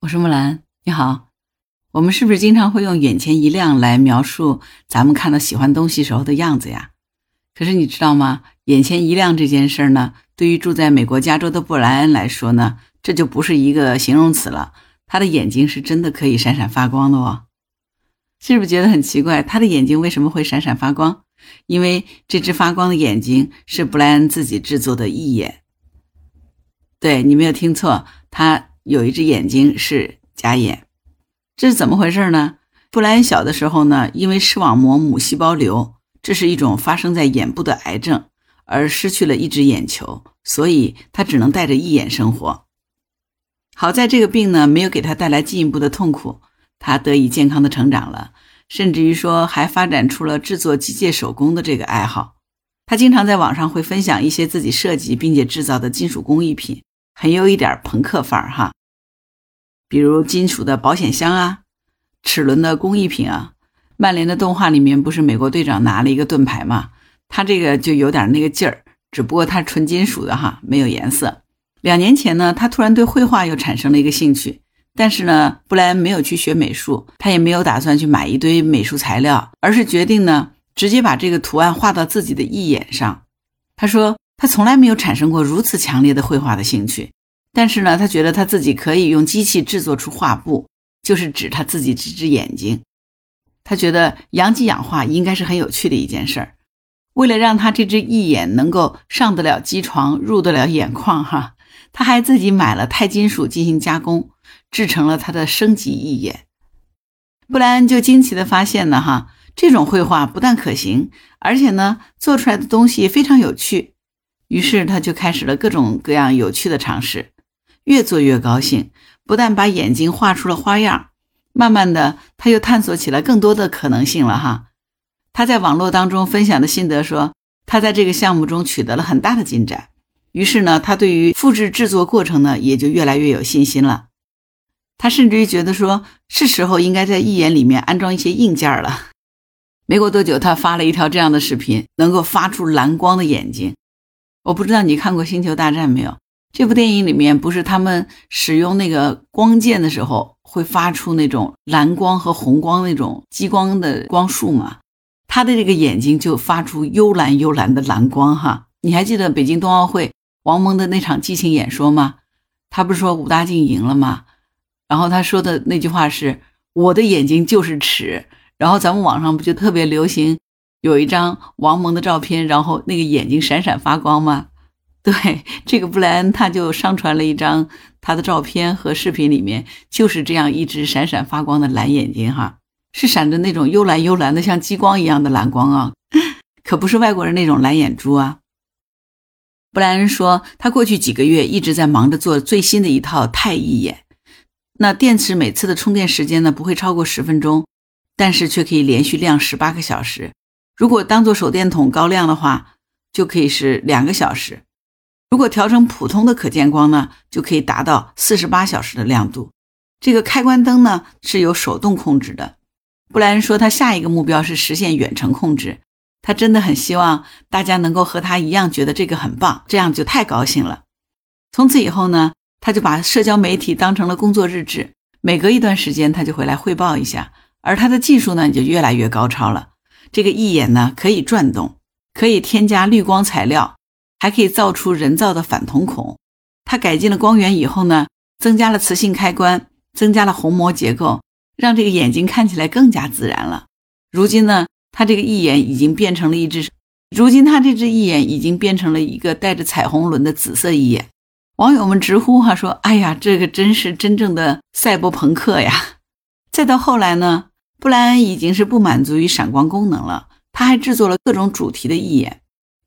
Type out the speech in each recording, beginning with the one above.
我是木兰，你好。我们是不是经常会用“眼前一亮”来描述咱们看到喜欢东西时候的样子呀？可是你知道吗？“眼前一亮”这件事儿呢，对于住在美国加州的布莱恩来说呢，这就不是一个形容词了。他的眼睛是真的可以闪闪发光的哦。是不是觉得很奇怪？他的眼睛为什么会闪闪发光？因为这只发光的眼睛是布莱恩自己制作的义眼。对你没有听错，他。有一只眼睛是假眼，这是怎么回事呢？布莱恩小的时候呢，因为视网膜母细胞瘤，这是一种发生在眼部的癌症，而失去了一只眼球，所以他只能戴着一眼生活。好在这个病呢，没有给他带来进一步的痛苦，他得以健康的成长了，甚至于说还发展出了制作机械手工的这个爱好。他经常在网上会分享一些自己设计并且制造的金属工艺品，很有一点朋克范儿哈。比如金属的保险箱啊，齿轮的工艺品啊，曼联的动画里面不是美国队长拿了一个盾牌吗？他这个就有点那个劲儿，只不过它纯金属的哈，没有颜色。两年前呢，他突然对绘画又产生了一个兴趣，但是呢，布莱恩没有去学美术，他也没有打算去买一堆美术材料，而是决定呢，直接把这个图案画到自己的义眼上。他说，他从来没有产生过如此强烈的绘画的兴趣。但是呢，他觉得他自己可以用机器制作出画布，就是指他自己这只眼睛。他觉得阳极氧化应该是很有趣的一件事儿。为了让他这只义眼能够上得了机床，入得了眼眶，哈，他还自己买了钛金属进行加工，制成了他的升级义眼。布莱恩就惊奇地发现呢，哈，这种绘画不但可行，而且呢，做出来的东西非常有趣。于是他就开始了各种各样有趣的尝试。越做越高兴，不但把眼睛画出了花样，慢慢的他又探索起来更多的可能性了哈。他在网络当中分享的心得说，他在这个项目中取得了很大的进展。于是呢，他对于复制制作过程呢也就越来越有信心了。他甚至于觉得说是时候应该在义眼里面安装一些硬件了。没过多久，他发了一条这样的视频，能够发出蓝光的眼睛。我不知道你看过《星球大战》没有？这部电影里面不是他们使用那个光剑的时候会发出那种蓝光和红光那种激光的光束吗？他的这个眼睛就发出幽蓝幽蓝的蓝光哈。你还记得北京冬奥会王蒙的那场激情演说吗？他不是说武大靖赢了吗？然后他说的那句话是“我的眼睛就是尺”。然后咱们网上不就特别流行有一张王蒙的照片，然后那个眼睛闪闪发光吗？对这个布莱恩，他就上传了一张他的照片和视频，里面就是这样一只闪闪发光的蓝眼睛，哈，是闪着那种幽蓝幽蓝的，像激光一样的蓝光啊，可不是外国人那种蓝眼珠啊。布莱恩说，他过去几个月一直在忙着做最新的一套钛义眼，那电池每次的充电时间呢不会超过十分钟，但是却可以连续亮十八个小时。如果当做手电筒高亮的话，就可以是两个小时。如果调成普通的可见光呢，就可以达到四十八小时的亮度。这个开关灯呢是由手动控制的。布莱恩说，他下一个目标是实现远程控制。他真的很希望大家能够和他一样觉得这个很棒，这样就太高兴了。从此以后呢，他就把社交媒体当成了工作日志，每隔一段时间他就回来汇报一下。而他的技术呢，就越来越高超了。这个义眼呢可以转动，可以添加绿光材料。还可以造出人造的反瞳孔。它改进了光源以后呢，增加了磁性开关，增加了虹膜结构，让这个眼睛看起来更加自然了。如今呢，它这个义眼已经变成了一只，如今它这只义眼已经变成了一个带着彩虹轮的紫色义眼。网友们直呼哈说：“哎呀，这个真是真正的赛博朋克呀！”再到后来呢，布莱恩已经是不满足于闪光功能了，他还制作了各种主题的义眼，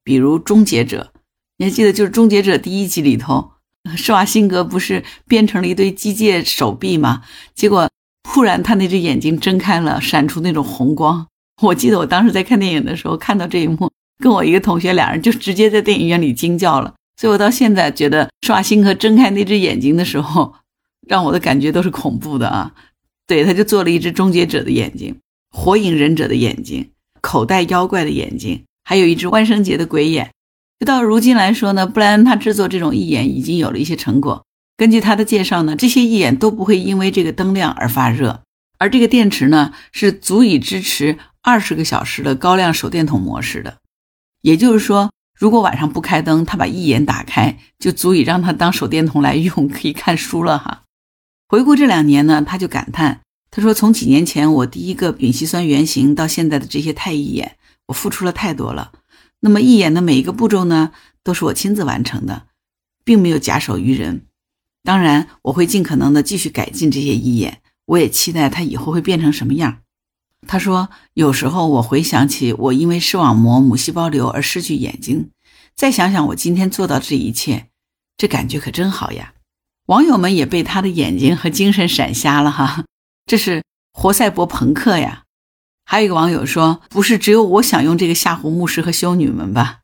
比如终结者。你还记得，就是《终结者》第一集里头，施瓦辛格不是变成了一堆机械手臂吗？结果突然他那只眼睛睁开了，闪出那种红光。我记得我当时在看电影的时候看到这一幕，跟我一个同学俩人就直接在电影院里惊叫了。所以我到现在觉得施瓦辛格睁开那只眼睛的时候，让我的感觉都是恐怖的啊。对，他就做了一只终结者的眼睛，火影忍者的眼睛，口袋妖怪的眼睛，还有一只万圣节的鬼眼。就到如今来说呢，布莱恩他制作这种义眼已经有了一些成果。根据他的介绍呢，这些义眼都不会因为这个灯亮而发热，而这个电池呢是足以支持二十个小时的高亮手电筒模式的。也就是说，如果晚上不开灯，他把义眼打开，就足以让他当手电筒来用，可以看书了哈。回顾这两年呢，他就感叹，他说：“从几年前我第一个丙烯酸原型到现在的这些钛义眼，我付出了太多了。那么义眼的每一个步骤呢，都是我亲自完成的，并没有假手于人。”当然，我会尽可能的继续改进这些义眼，我也期待它以后会变成什么样。他说，有时候我回想起我因为视网膜母细胞瘤而失去眼睛，再想想我今天做到这一切，这感觉可真好呀。网友们也被他的眼睛和精神闪瞎了哈，这是活赛博朋克呀。还有一个网友说，不是只有我想用这个吓唬牧师和修女们吧？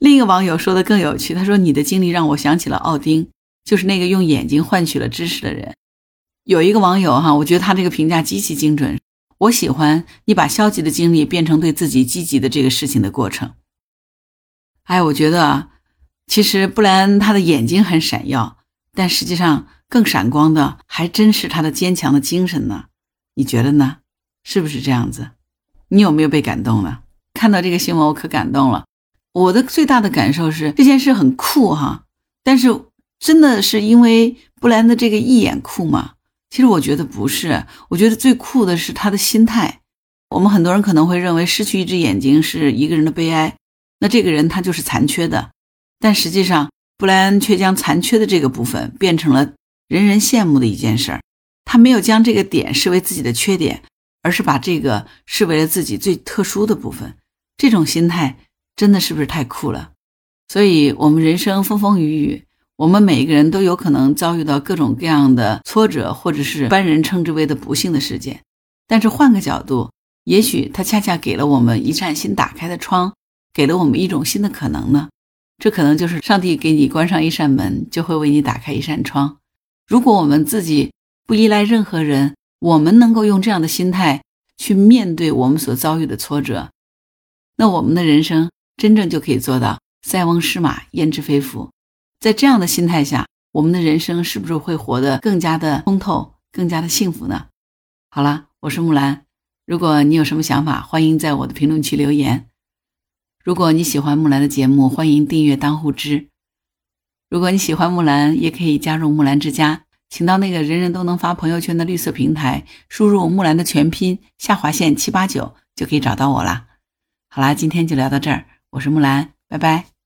另一个网友说的更有趣，他说你的经历让我想起了奥丁。就是那个用眼睛换取了知识的人。有一个网友哈，我觉得他这个评价极其精准。我喜欢你把消极的经历变成对自己积极的这个事情的过程。哎，我觉得，其实布莱恩他的眼睛很闪耀，但实际上更闪光的还真是他的坚强的精神呢。你觉得呢？是不是这样子？你有没有被感动呢？看到这个新闻，我可感动了。我的最大的感受是这件事很酷哈，但是。真的是因为布莱恩的这个一眼酷吗？其实我觉得不是，我觉得最酷的是他的心态。我们很多人可能会认为失去一只眼睛是一个人的悲哀，那这个人他就是残缺的。但实际上，布莱恩却将残缺的这个部分变成了人人羡慕的一件事儿。他没有将这个点视为自己的缺点，而是把这个视为了自己最特殊的部分。这种心态真的是不是太酷了？所以，我们人生风风雨雨。我们每一个人都有可能遭遇到各种各样的挫折，或者是一般人称之为的不幸的事件。但是换个角度，也许它恰恰给了我们一扇新打开的窗，给了我们一种新的可能呢。这可能就是上帝给你关上一扇门，就会为你打开一扇窗。如果我们自己不依赖任何人，我们能够用这样的心态去面对我们所遭遇的挫折，那我们的人生真正就可以做到塞翁失马焉知非福。在这样的心态下，我们的人生是不是会活得更加的通透，更加的幸福呢？好了，我是木兰。如果你有什么想法，欢迎在我的评论区留言。如果你喜欢木兰的节目，欢迎订阅当户知。如果你喜欢木兰，也可以加入木兰之家，请到那个人人都能发朋友圈的绿色平台，输入木兰的全拼下划线七八九，就可以找到我啦。好啦，今天就聊到这儿，我是木兰，拜拜。